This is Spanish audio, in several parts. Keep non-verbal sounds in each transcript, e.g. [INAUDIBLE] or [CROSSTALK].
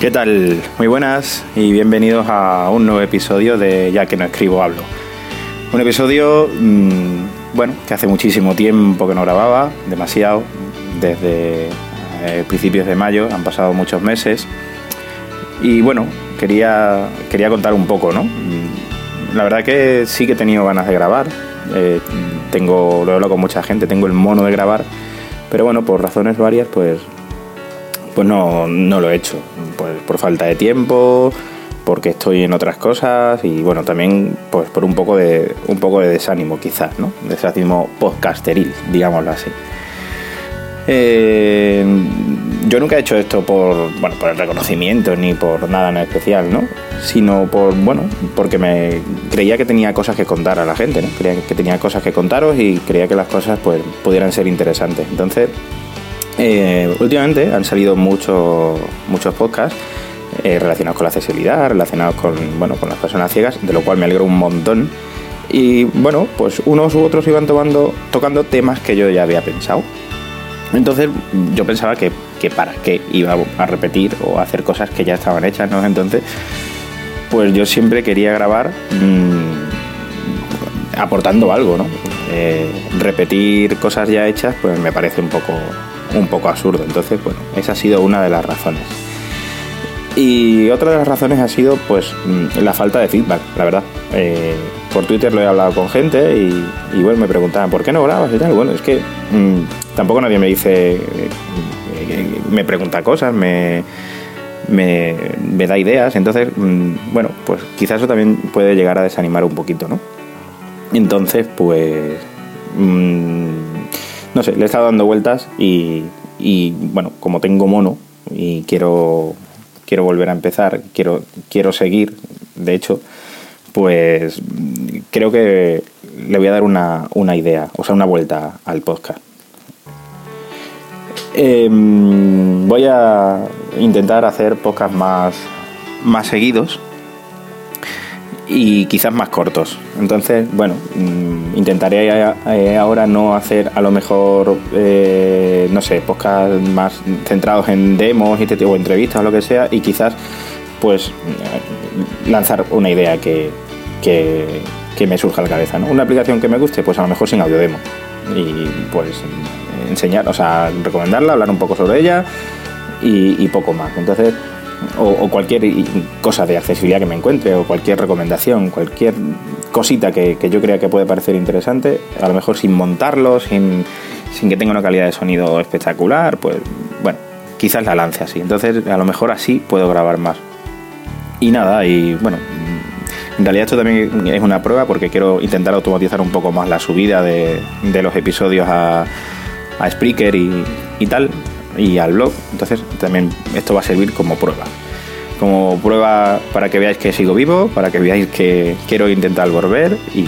¿Qué tal? Muy buenas y bienvenidos a un nuevo episodio de Ya que no escribo, hablo. Un episodio, mmm, bueno, que hace muchísimo tiempo que no grababa, demasiado, desde eh, principios de mayo, han pasado muchos meses. Y bueno, quería, quería contar un poco, ¿no? La verdad que sí que he tenido ganas de grabar, eh, tengo, lo hablo con mucha gente, tengo el mono de grabar, pero bueno, por razones varias, pues pues no, no lo he hecho. Pues por falta de tiempo, porque estoy en otras cosas y bueno, también pues por un poco de un poco de desánimo quizás, ¿no? Desánimo podcasteril, digámoslo así. Eh, yo nunca he hecho esto por, bueno, por el reconocimiento ni por nada en especial, ¿no? Sino por, bueno, porque me creía que tenía cosas que contar a la gente, ¿no? Creía que tenía cosas que contaros y creía que las cosas pues pudieran ser interesantes. Entonces, eh, últimamente han salido muchos muchos podcasts eh, relacionados con la accesibilidad, relacionados con, bueno, con las personas ciegas, de lo cual me alegro un montón. Y bueno, pues unos u otros iban tomando, tocando temas que yo ya había pensado. Entonces yo pensaba que, que para qué iba a repetir o hacer cosas que ya estaban hechas, ¿no? Entonces, pues yo siempre quería grabar mmm, aportando algo, ¿no? Eh, repetir cosas ya hechas, pues me parece un poco un poco absurdo. Entonces, bueno, esa ha sido una de las razones. Y otra de las razones ha sido, pues, la falta de feedback, la verdad. Eh, por Twitter lo he hablado con gente y, bueno, me preguntaban, ¿por qué no grabas y tal? Bueno, es que mmm, tampoco nadie me dice, eh, me pregunta cosas, me, me, da ideas. Entonces, mmm, bueno, pues quizás eso también puede llegar a desanimar un poquito, ¿no? Entonces, pues... no sé, le he estado dando vueltas y, bueno, como tengo mono y quiero, quiero volver a empezar, quiero, quiero seguir, de hecho, pues creo que le voy a dar una, una idea, o sea, una vuelta al podcast. Eh, voy a intentar hacer podcasts más, más seguidos y quizás más cortos. Entonces, bueno, intentaré ahora no hacer a lo mejor, eh, no sé, podcast más centrados en demos este o entrevistas o lo que sea y quizás pues lanzar una idea que, que, que me surja a la cabeza. ¿no? Una aplicación que me guste, pues a lo mejor sin audio demo. Y pues enseñar, o sea, recomendarla, hablar un poco sobre ella y poco más. Entonces, o, cualquier cosa de accesibilidad que me encuentre, o cualquier recomendación, cualquier cosita que, que, yo crea que puede parecer interesante, a lo mejor sin montarlo, sin, sin que tenga una calidad de sonido espectacular, pues bueno, quizás la lance así. Entonces, a lo mejor así puedo grabar más. Y nada, y bueno, en realidad esto también es una prueba porque quiero intentar automatizar un poco más la subida de, de los episodios a, a Spreaker y, y tal y al blog. Entonces también esto va a servir como prueba. Como prueba para que veáis que sigo vivo, para que veáis que quiero intentar volver y,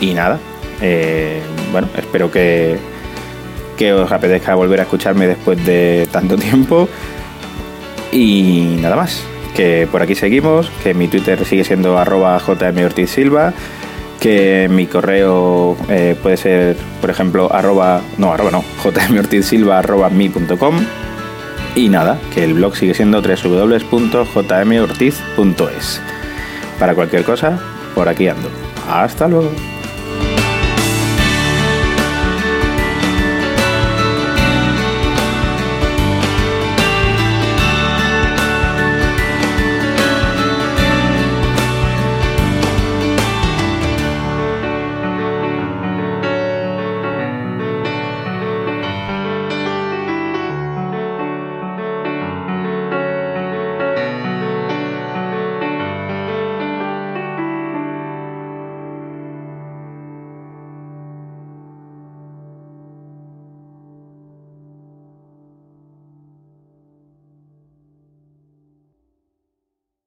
y nada. Eh, bueno, espero que, que os apetezca volver a escucharme después de tanto tiempo. Y nada más. Que por aquí seguimos, que mi Twitter sigue siendo arroba jmortizsilva que mi correo eh, puede ser, por ejemplo, arroba, no, arroba no, [LAUGHS] jmortizsilva arroba mi.com y nada, que el blog sigue siendo www.jmortiz.es. Para cualquier cosa, por aquí ando. Hasta luego.